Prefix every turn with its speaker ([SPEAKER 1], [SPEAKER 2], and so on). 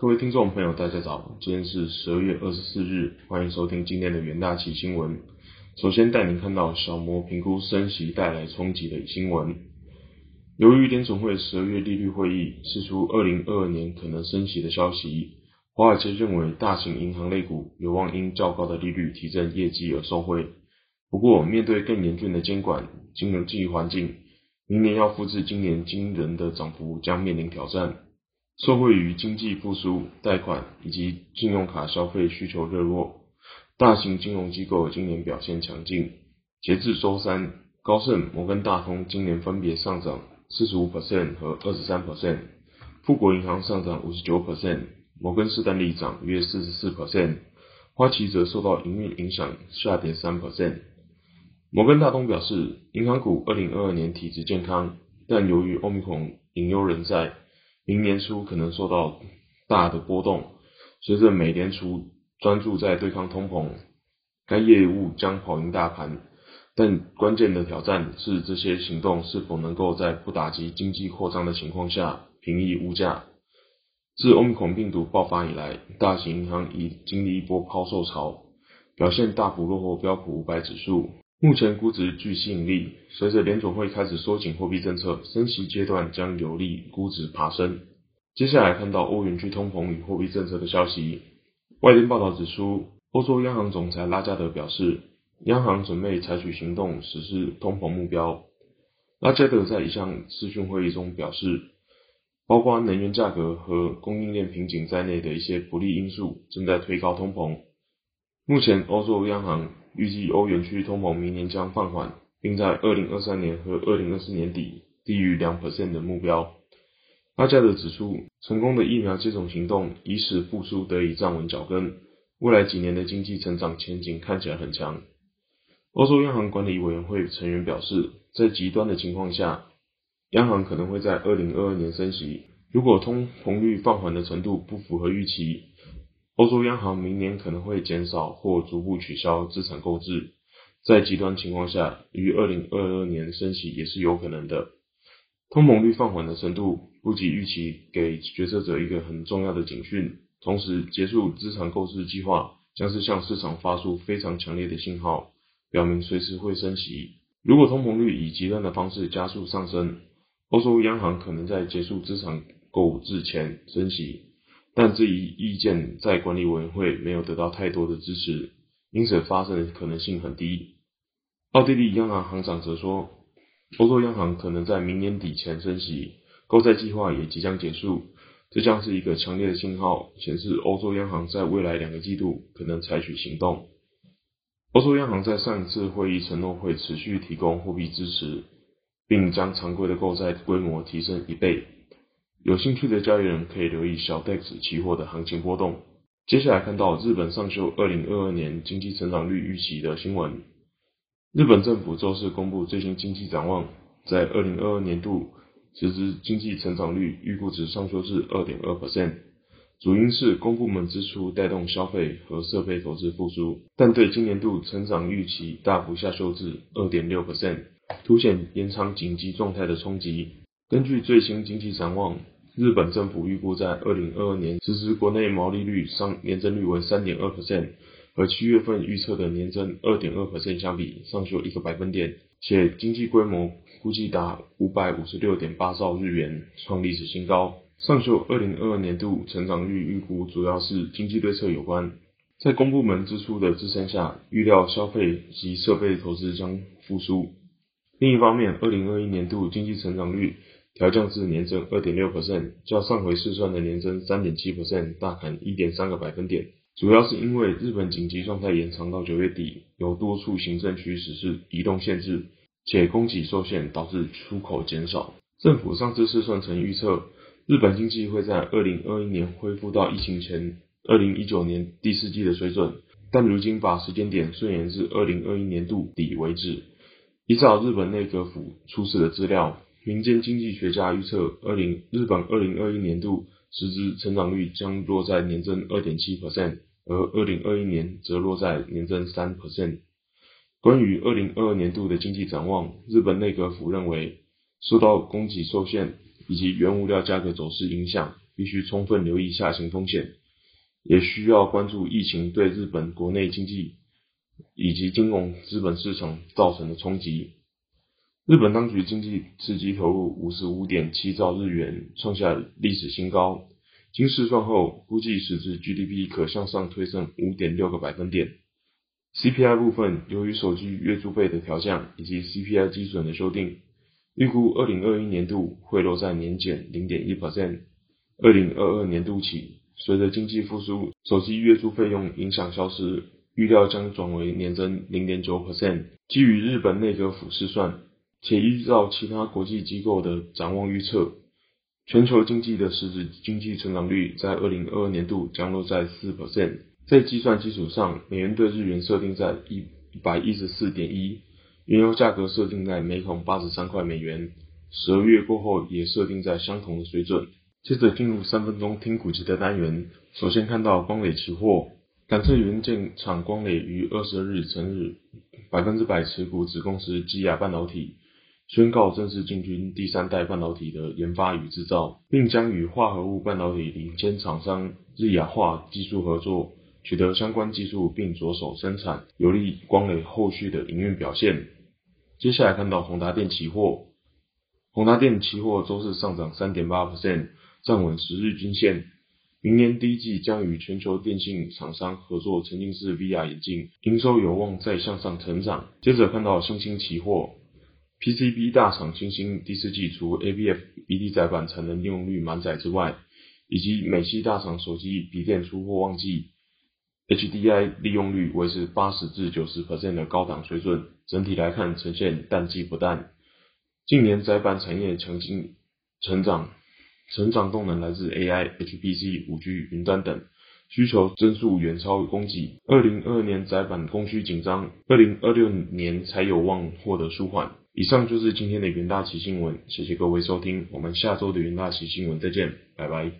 [SPEAKER 1] 各位听众朋友，大家早，今天是十二月二十四日，欢迎收听今天的元大旗新闻。首先带您看到小摩评估升息带来冲击的新闻。由于联总会十二月利率会议释出二零二二年可能升息的消息，华尔街认为大型银行类股有望因较高的利率提振业绩而受惠。不过，面对更严峻的监管金融经济环境，明年要复制今年惊人的涨幅将面临挑战。受惠于经济复苏、贷款以及信用卡消费需求热络，大型金融机构今年表现强劲。截至周三，高盛、摩根大通今年分别上涨四十五 percent 和二十三 percent，富国银行上涨五十九 percent，摩根士丹利涨约四十四 percent，花旗则受到营运影响下跌三 percent。摩根大通表示，银行股二零二二年体质健康，但由于欧米孔隐忧仍在。明年初可能受到大的波动，随着美联储专注在对抗通膨，该业务将跑赢大盘。但关键的挑战是这些行动是否能够在不打击经济扩张的情况下平抑物价。自欧米孔病毒爆发以来，大型银行已经历一波抛售潮，表现大幅落后标普五百指数。目前估值具吸引力，随着联总会开始缩紧货币政策，升息阶段将有利估值爬升。接下来看到欧元区通膨与货币政策的消息。外电报道指出，欧洲央行总裁拉加德表示，央行准备采取行动实施通膨目标。拉加德在一项视讯会议中表示，包括能源价格和供应链瓶颈在内的一些不利因素正在推高通膨。目前，欧洲央行预计欧元区通膨明年将放缓，并在二零二三年和二零二四年底低于两 percent 的目标。阿加德指出，成功的疫苗接种行动已使复苏得以站稳脚跟，未来几年的经济成长前景看起来很强。欧洲央行管理委员会成员表示，在极端的情况下，央行可能会在二零二二年升息。如果通膨率放缓的程度不符合预期，欧洲央行明年可能会减少或逐步取消资产购置，在极端情况下，于二零二二年升息也是有可能的。通膨率放缓的程度不及预期，给决策者一个很重要的警讯。同时，结束资产购置计划将是向市场发出非常强烈的信号，表明随时会升息。如果通膨率以极端的方式加速上升，欧洲央行可能在结束资产购置前升息。但这一意见在管理委员会没有得到太多的支持，因此发生的可能性很低。奥地利央行行长则说，欧洲央行可能在明年底前升息，购债计划也即将结束，这将是一个强烈的信号，显示欧洲央行在未来两个季度可能采取行动。欧洲央行在上一次会议承诺会持续提供货币支持，并将常规的购债规模提升一倍。有兴趣的交易人可以留意小 DEX 期货的行情波动。接下来看到日本上修二零二二年经济成长率预期的新闻。日本政府周四公布最新经济展望，在二零二二年度实质经济成长率预估值上修至二点二 percent，主因是公部门支出带动消费和设备投资复苏，但对今年度成长预期大幅下修至二点六 percent，凸显延长紧急状态的冲击。根据最新经济展望，日本政府预估在二零二二年实施国内毛利率上年增率为三点二 percent，和七月份预测的年增二点二 percent 相比，上修一个百分点，且经济规模估计达五百五十六点八兆日元，创历史新高。上修二零二二年度成长率预估主要是经济对策有关，在公部门支出的支撑下，预料消费及设备投资将复苏。另一方面，二零二一年度经济成长率。调降至年增二点六 percent，较上回试算的年增三点七 percent 大砍一点三个百分点，主要是因为日本紧急状态延长到九月底，有多处行政区实施移动限制，且供给受限导致出口减少。政府上次试算曾预测，日本经济会在二零二一年恢复到疫情前二零一九年第四季的水准，但如今把时间点顺延至二零二一年度底为止。依照日本内阁府出示的资料。民间经济学家预测，二零日本二零二一年度实质成长率将落在年增二点七 percent，而二零二一年则落在年增三 percent。关于二零二二年度的经济展望，日本内阁府认为，受到供给受限以及原物料价格走势影响，必须充分留意下行风险，也需要关注疫情对日本国内经济以及金融资本市场造成的冲击。日本当局经济刺激投入五十五点七兆日元，创下历史新高。经试算后，估计实质 GDP 可向上推升五点六个百分点。CPI 部分，由于手机月租费的调降以及 CPI 基准的修订，预估二零二一年度会落在年减零点一 percent。二零二二年度起，随着经济复苏，手机月租费用影响消失，预料将转为年增零点九 percent。基于日本内阁府试算，且依照其他国际机构的展望预测，全球经济的实质经济成长率在二零二二年度将落在四 percent。在计算基础上，美元对日元设定在一一百一十四点一，原油价格设定在每桶八十三块美元，十二月过后也设定在相同的水准。接着进入三分钟听股期的单元，首先看到光磊期货，感测元件厂光磊于二十二日成日百分之百持股子公司基亚半导体，宣告正式进军第三代半导体的研发与制造，并将与化合物半导体领先厂商日亚化技术合作，取得相关技术并着手生产，有利光磊后续的营运表现。接下来看到宏达电期货，宏达电期货周四上涨三点八 percent。站稳十日均线，明年第一季将与全球电信厂商合作沉浸式 VR 眼镜，营收有望再向上成长。接着看到新兴期货，PCB 大厂新兴第四季除 ABF BD 载板产能利用率满载之外，以及美系大厂手机笔电出货旺季，HDI 利用率维持八十至九十 percent 的高档水准，整体来看呈现淡季不淡。近年载板产业强劲成长。成长动能来自 AI、HPC、五 G、云端等需求增速远超供给。二零二二年载板供需紧张，二零二六年才有望获得舒缓。以上就是今天的云大奇新闻，谢谢各位收听，我们下周的云大奇新闻再见，拜拜。